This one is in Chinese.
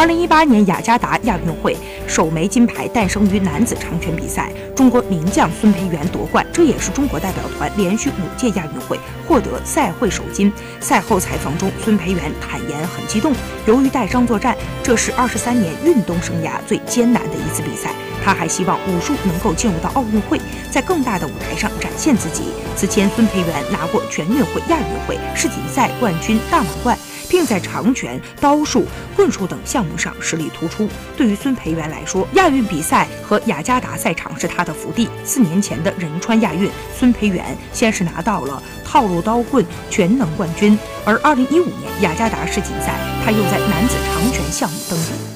二零一八年雅加达亚运会首枚金牌诞生于男子长拳比赛，中国名将孙培元夺冠，这也是中国代表团连续五届亚运会获得赛会首金。赛后采访中，孙培元坦言很激动，由于带伤作战，这是二十三年运动生涯最艰难的一次比赛。他还希望武术能够进入到奥运会，在更大的舞台上展现自己。此前，孙培元拿过全运会、亚运会、世锦赛冠军、大满贯。并在长拳、刀术、棍术等项目上实力突出。对于孙培元来说，亚运比赛和雅加达赛场是他的福地。四年前的仁川亚运，孙培元先是拿到了套路刀棍全能冠军，而2015年雅加达世锦赛，他又在男子长拳项目登顶。